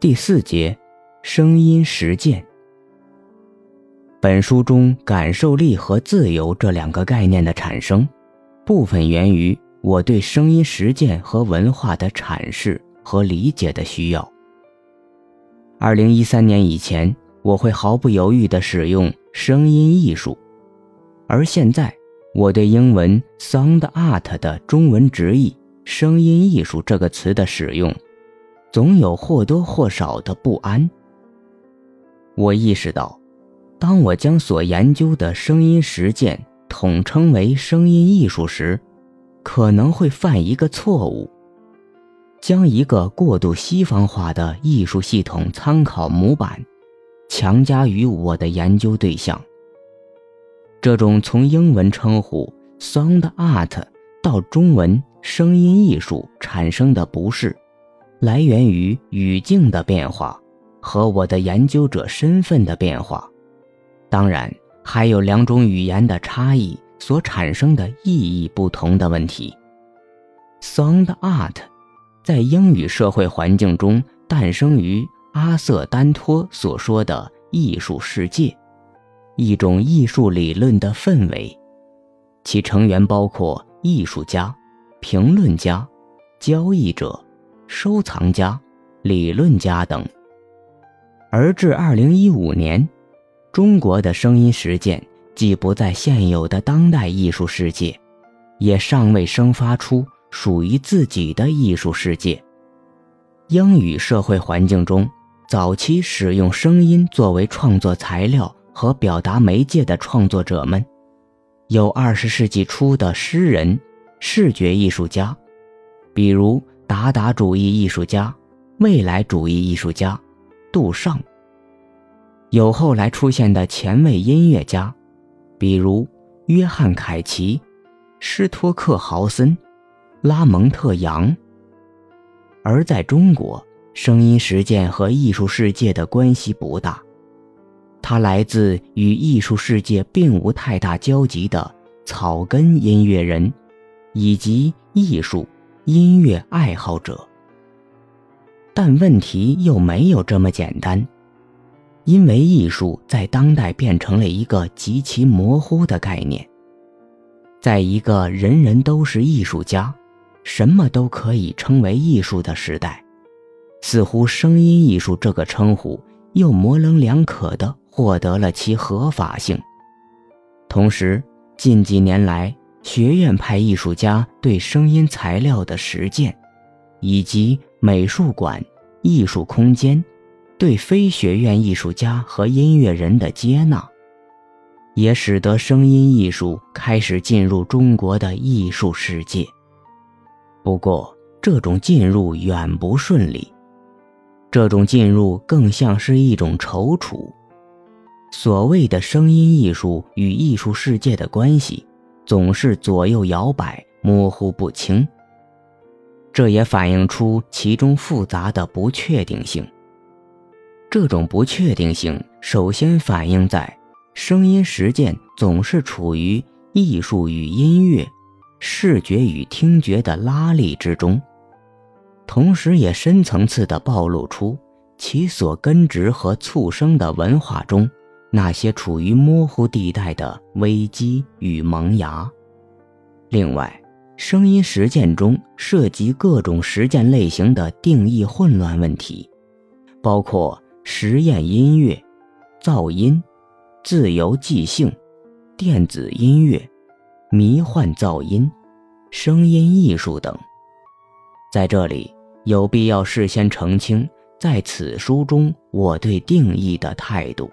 第四节，声音实践。本书中“感受力”和“自由”这两个概念的产生，部分源于我对声音实践和文化的阐释和理解的需要。二零一三年以前，我会毫不犹豫地使用“声音艺术”，而现在，我对英文 “sound art” 的中文直译“声音艺术”这个词的使用。总有或多或少的不安。我意识到，当我将所研究的声音实践统称为声音艺术时，可能会犯一个错误，将一个过度西方化的艺术系统参考模板强加于我的研究对象。这种从英文称呼 “sound art” 到中文“声音艺术”产生的不适。来源于语境的变化和我的研究者身份的变化，当然还有两种语言的差异所产生的意义不同的问题。Sound art 在英语社会环境中诞生于阿瑟·丹托所说的艺术世界，一种艺术理论的氛围，其成员包括艺术家、评论家、交易者。收藏家、理论家等，而至二零一五年，中国的声音实践既不在现有的当代艺术世界，也尚未生发出属于自己的艺术世界。英语社会环境中，早期使用声音作为创作材料和表达媒介的创作者们，有二十世纪初的诗人、视觉艺术家，比如。达达主义艺术家、未来主义艺术家杜尚，有后来出现的前卫音乐家，比如约翰·凯奇、施托克豪森、拉蒙特·杨。而在中国，声音实践和艺术世界的关系不大，它来自与艺术世界并无太大交集的草根音乐人，以及艺术。音乐爱好者，但问题又没有这么简单，因为艺术在当代变成了一个极其模糊的概念。在一个人人都是艺术家，什么都可以称为艺术的时代，似乎声音艺术这个称呼又模棱两可地获得了其合法性。同时，近几年来，学院派艺术家对声音材料的实践，以及美术馆、艺术空间对非学院艺术家和音乐人的接纳，也使得声音艺术开始进入中国的艺术世界。不过，这种进入远不顺利，这种进入更像是一种踌躇。所谓的声音艺术与艺术世界的关系。总是左右摇摆，模糊不清。这也反映出其中复杂的不确定性。这种不确定性首先反映在声音实践总是处于艺术与音乐、视觉与听觉的拉力之中，同时也深层次地暴露出其所根植和促生的文化中。那些处于模糊地带的危机与萌芽。另外，声音实践中涉及各种实践类型的定义混乱问题，包括实验音乐、噪音、自由即兴、电子音乐、迷幻噪音、声音艺术等。在这里，有必要事先澄清，在此书中我对定义的态度。